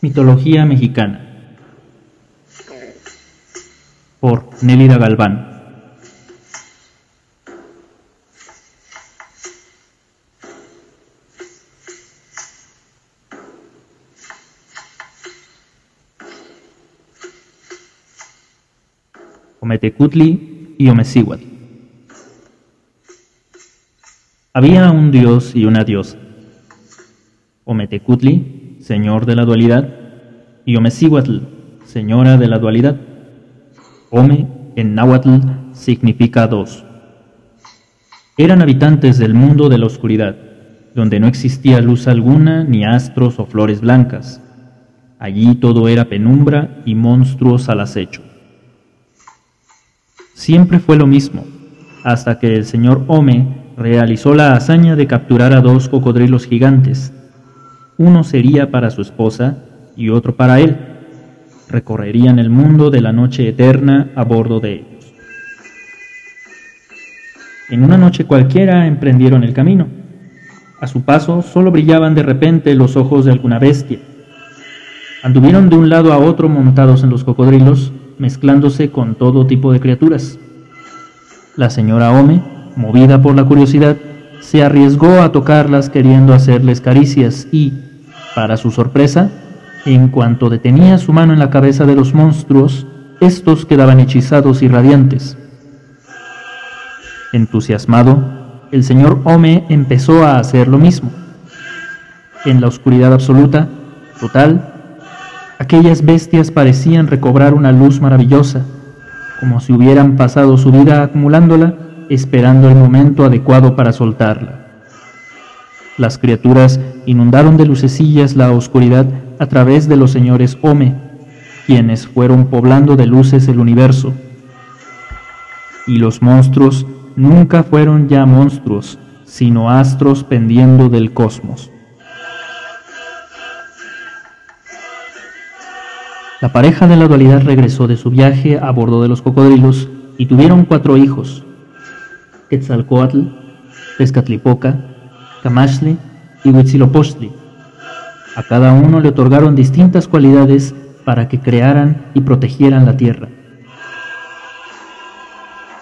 Mitología mexicana. Por Nélida Galván. Ometecutli y Omecíhuatl Había un dios y una diosa. Ometecutli señor de la dualidad, y Omecíhuatl, señora de la dualidad. Ome en náhuatl significa dos. Eran habitantes del mundo de la oscuridad, donde no existía luz alguna, ni astros o flores blancas. Allí todo era penumbra y monstruos al acecho. Siempre fue lo mismo, hasta que el señor Ome realizó la hazaña de capturar a dos cocodrilos gigantes uno sería para su esposa y otro para él. Recorrerían el mundo de la noche eterna a bordo de ellos. En una noche cualquiera emprendieron el camino. A su paso solo brillaban de repente los ojos de alguna bestia. Anduvieron de un lado a otro montados en los cocodrilos, mezclándose con todo tipo de criaturas. La señora Ome, movida por la curiosidad, se arriesgó a tocarlas queriendo hacerles caricias y, para su sorpresa, en cuanto detenía su mano en la cabeza de los monstruos, estos quedaban hechizados y radiantes. Entusiasmado, el señor Ome empezó a hacer lo mismo. En la oscuridad absoluta, total, aquellas bestias parecían recobrar una luz maravillosa, como si hubieran pasado su vida acumulándola, esperando el momento adecuado para soltarla. Las criaturas inundaron de lucecillas la oscuridad a través de los señores Ome, quienes fueron poblando de luces el universo. Y los monstruos nunca fueron ya monstruos, sino astros pendiendo del cosmos. La pareja de la dualidad regresó de su viaje a bordo de los cocodrilos y tuvieron cuatro hijos: Quetzalcoatl, Tezcatlipoca, Camashli y Huitzilopochtli. A cada uno le otorgaron distintas cualidades para que crearan y protegieran la tierra.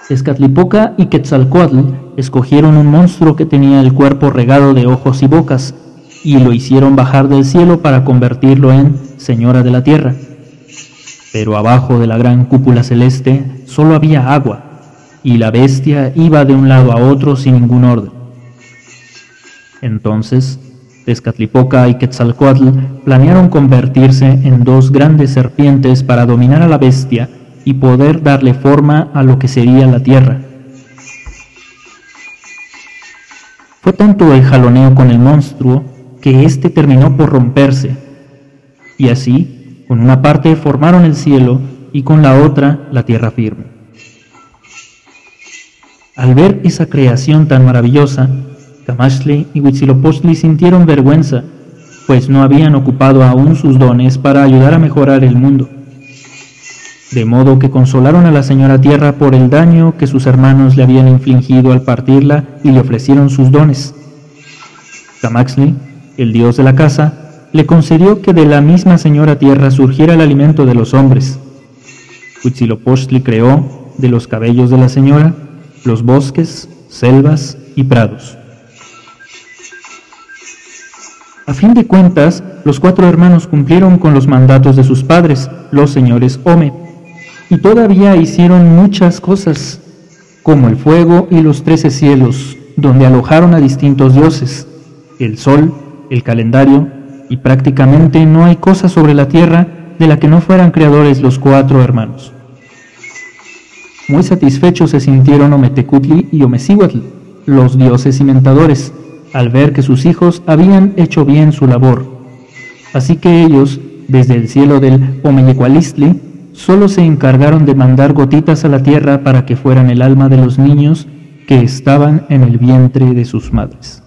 Escatlipoca y Quetzalcoatl escogieron un monstruo que tenía el cuerpo regado de ojos y bocas y lo hicieron bajar del cielo para convertirlo en Señora de la Tierra. Pero abajo de la gran cúpula celeste solo había agua y la bestia iba de un lado a otro sin ningún orden. Entonces, Tezcatlipoca y Quetzalcoatl planearon convertirse en dos grandes serpientes para dominar a la bestia y poder darle forma a lo que sería la tierra. Fue tanto el jaloneo con el monstruo que éste terminó por romperse, y así, con una parte formaron el cielo y con la otra la tierra firme. Al ver esa creación tan maravillosa, Camashli y Huitzilopochtli sintieron vergüenza, pues no habían ocupado aún sus dones para ayudar a mejorar el mundo. De modo que consolaron a la señora Tierra por el daño que sus hermanos le habían infligido al partirla y le ofrecieron sus dones. Camaxli, el dios de la casa, le concedió que de la misma señora Tierra surgiera el alimento de los hombres. Huitzilopochtli creó, de los cabellos de la señora, los bosques, selvas y prados. A fin de cuentas, los cuatro hermanos cumplieron con los mandatos de sus padres, los señores Ome, y todavía hicieron muchas cosas, como el fuego y los trece cielos, donde alojaron a distintos dioses, el sol, el calendario, y prácticamente no hay cosa sobre la tierra de la que no fueran creadores los cuatro hermanos. Muy satisfechos se sintieron Ometecutli y Omecíhuatl, los dioses inventadores, al ver que sus hijos habían hecho bien su labor. Así que ellos, desde el cielo del Omeyecualistli, solo se encargaron de mandar gotitas a la tierra para que fueran el alma de los niños que estaban en el vientre de sus madres.